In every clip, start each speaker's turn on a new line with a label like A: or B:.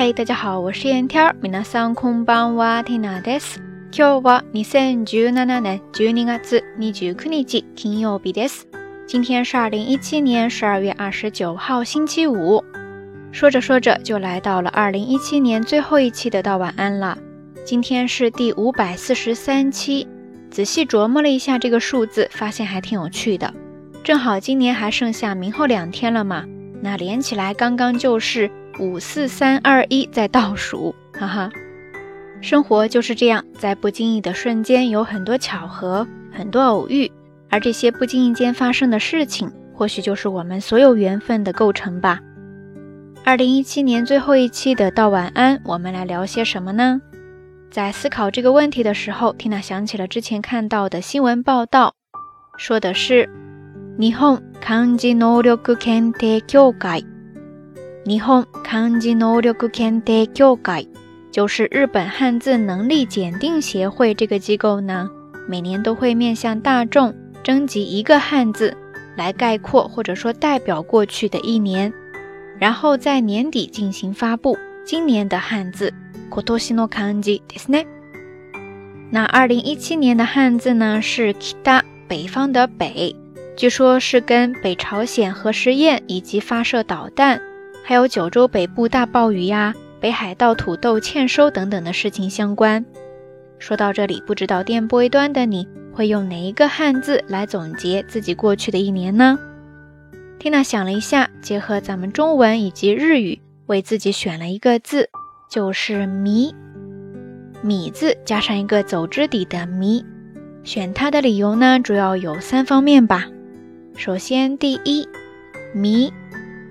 A: 嘿，大家好，我是燕天儿。皆さんこんばんは、ティナです。今日は二千十七年十二月二十九日、金曜日です。今天是二零一七年十二月二十九号，星期五。说着说着，就来到了二零一七年最后一期的道晚安了。今天是第五百四十三期。仔细琢磨了一下这个数字，发现还挺有趣的。正好今年还剩下明后两天了嘛，那连起来刚刚就是 五四三二一，在倒数，哈哈。生活就是这样，在不经意的瞬间，有很多巧合，很多偶遇，而这些不经意间发生的事情，或许就是我们所有缘分的构成吧。二零一七年最后一期的道晚安，我们来聊些什么呢？在思考这个问题的时候缇娜想起了之前看到的新闻报道，说的是日本漢字能力検定協会。日本漢字能力検定協会就是日本汉字能力检定协会。这个机构呢，每年都会面向大众征集一个汉字，来概括或者说代表过去的一年，然后在年底进行发布今年的汉字。今年の漢字ですね。那二零一七年的汉字呢是北，北方的北。据说是跟北朝鲜核试验以及发射导弹， 还有九州北部大暴雨呀，北海道土豆欠收等等的事情相关。说到这里，不知道电波一端的你会用哪一个汉字来总结自己过去的一年呢缇娜想了一下，结合咱们中文以及日语，为自己选了一个字，就是“谜”。米字加上一个走之底的“谜”，选它的理由呢，主要有三方面吧。首先，第一，谜。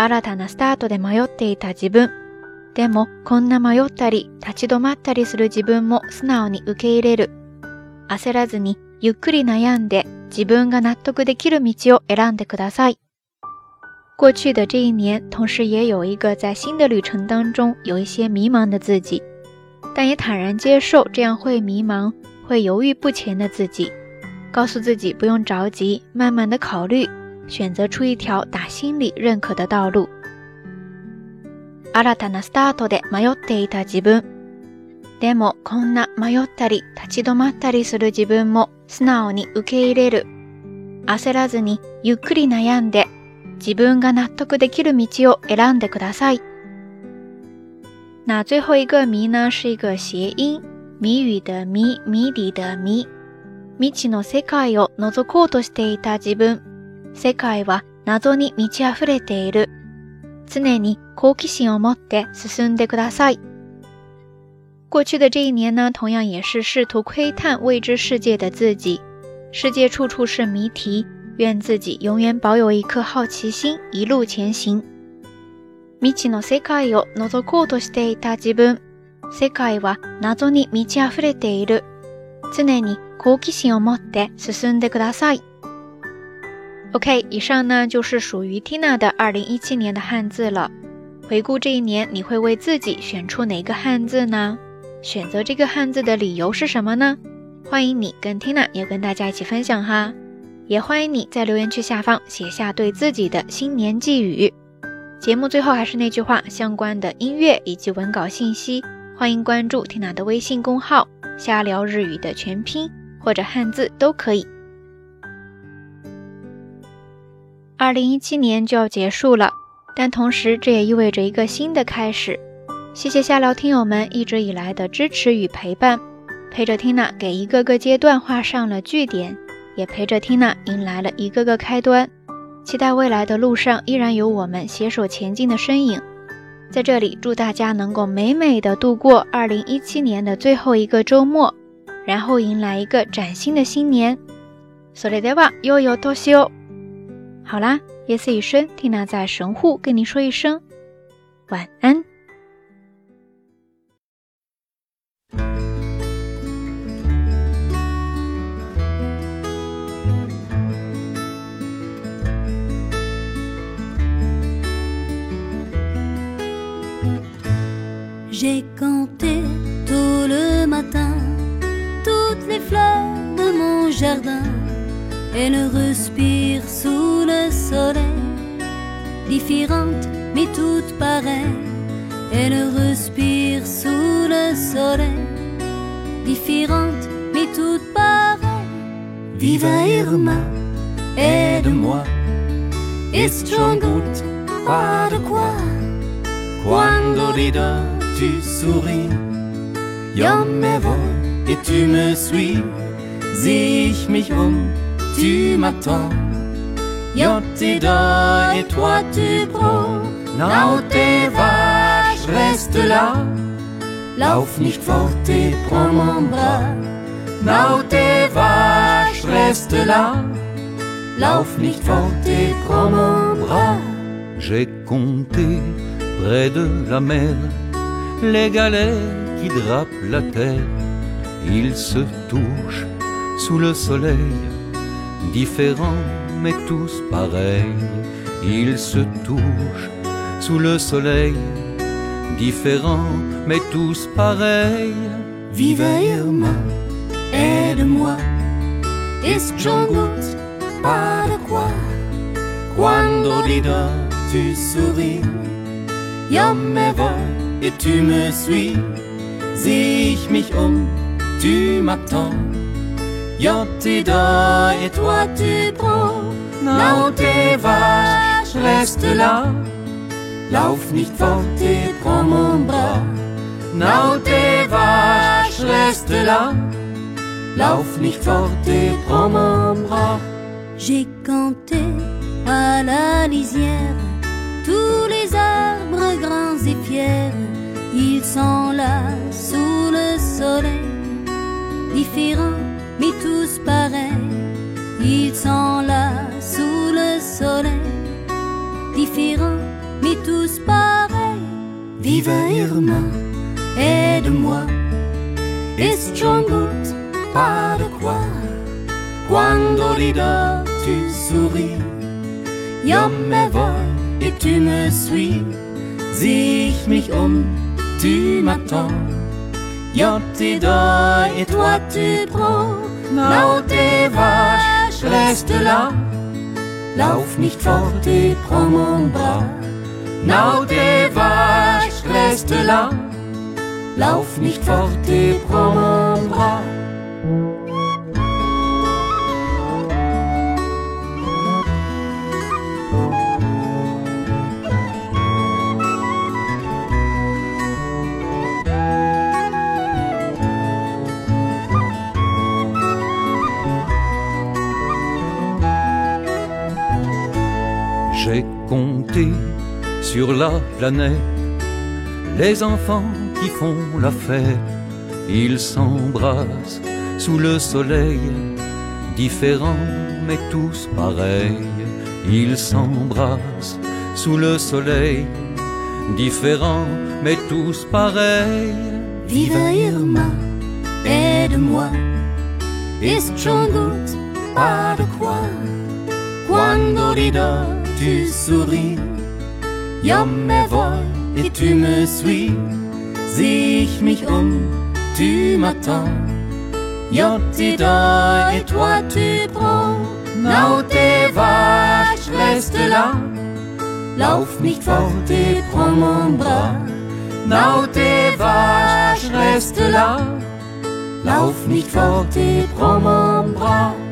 A: 新たなスタートで迷っていた自分。でも、こんな迷ったり、立ち止まったりする自分も素直に受け入れる。焦らずに、ゆっくり悩んで、自分が納得できる道を選んでください。过去的这一年，同时也有一个在新的旅程当中有一些迷茫的自己，但也坦然接受这样会迷茫、会犹豫不前的自己，告诉自己不用着急，慢慢的考虑，选择出一条打心里认可的道路。新たなスタートで迷っていた自分。でも、こんな迷ったり立ち止まったりする自分も素直に受け入れる。焦らずにゆっくり悩んで、自分が納得できる道を選んでください。那最后一个谜呢，是一个谐音，谜语的谜，谜底的谜。未知の世界を覗こうとしていた自分。世界は謎に満ち溢れている。常に好奇心を持って進んでください。过去的这一年呢，同样也是试图窥探未知世界的自己。世界处处是谜题，愿自己永远保有一颗好奇心，一路前行。未知の世界を覗こうとしていた自分。世界は謎に満ち溢れている。常に好奇心を持って進んでください。OK，以上呢就是属于 Tina 的2017年的汉字了。回顾这一年，你会为自己选出哪个汉字呢？选择这个汉字的理由是什么呢？欢迎你跟 Tina 也跟大家一起分享哈。也欢迎你在留言区下方写下对自己的新年寄语。节目最后还是那句话，相关的音乐以及文稿信息，欢迎关注 Tina 的微信公号“瞎聊日语”的全拼或者汉字都可以。二零一七年就要结束了，但同时这也意味着一个新的开始。谢谢下聊听友们一直以来的支持与陪伴，陪着 Tina 给一个个阶段画上了句点，也陪着 Tina 迎来了一个个开端。期待未来的路上依然有我们携手前进的身影。在这里，祝大家能够美美的度过二零一七年的最后一个周末，然后迎来一个崭新的新年。それでは良いお年を。 好啦，夜色已深，蒂娜在神户跟您说一声晚安。
B: Elle respire sous le soleil, différente mais toute pareille. Elle respire sous le soleil, différente mais toute pareille.
C: Viva Irma, aide-moi. Ist schon gut, pas de quoi. Quando rido, tu souris. Je me vois et tu me suis. Sieh je mich um tu m'attends. Jag d'un et toi tu prends. Nao tes vaches, reste là. Lauf nicht fort prends mon bras. Nao tes vaches, reste là. Lauf nicht fort prends mon bras.
D: J'ai compté près de la mer les galets qui drapent la terre. Ils se touchent sous le soleil différents mais tous pareils. Ils se touchent sous le soleil, différents mais tous pareils.
C: Vive Irma, aide-moi, est-ce que j'en goûte pas de quoi? Quando les tu souris, et tu me suis, Si je mich um, tu m'attends. Yo, et toi tu prends. Non, tes vaches, reste là. Lauf nicht fort prends mon bras. Non, tes vaches, reste là. Lauf nicht fort et prends mon bras.
B: J'ai canté à la lisière tous les arbres grands et fiers. Ils sont là sous le soleil, différents mais tous pareils, ils sont là sous le soleil, différents, mais tous pareils.
C: Vive Irma, aide-moi, est ce j'en doute pas de quoi, quando rido tu souris, ya me vois et tu me suis, Si je mich um, tu m'attends. Yo, t'es et toi tu prends Now dévache, reste là. Lauf nicht fort, et prends mon bras. Now dévache, Lauf nicht fort, et prends
D: J'ai compté sur la planète les enfants qui font la fête. Ils s'embrassent sous le soleil, différents mais tous pareils. Ils s'embrassent sous le soleil, différents mais tous pareils.
C: Vive Irma, aide-moi, Est-ce Est-ce schon gut, pas de quoi. Quando ridor tu souris. Jawohl, et tu me suis. Sieh ich mich um, tu m'attends. Je t'ai dors et toi tu prends. Now te vache, reste là. Lauf nicht fort et prends mon bras. Now te vache, reste là. Lauf nicht fort et prends mon bras.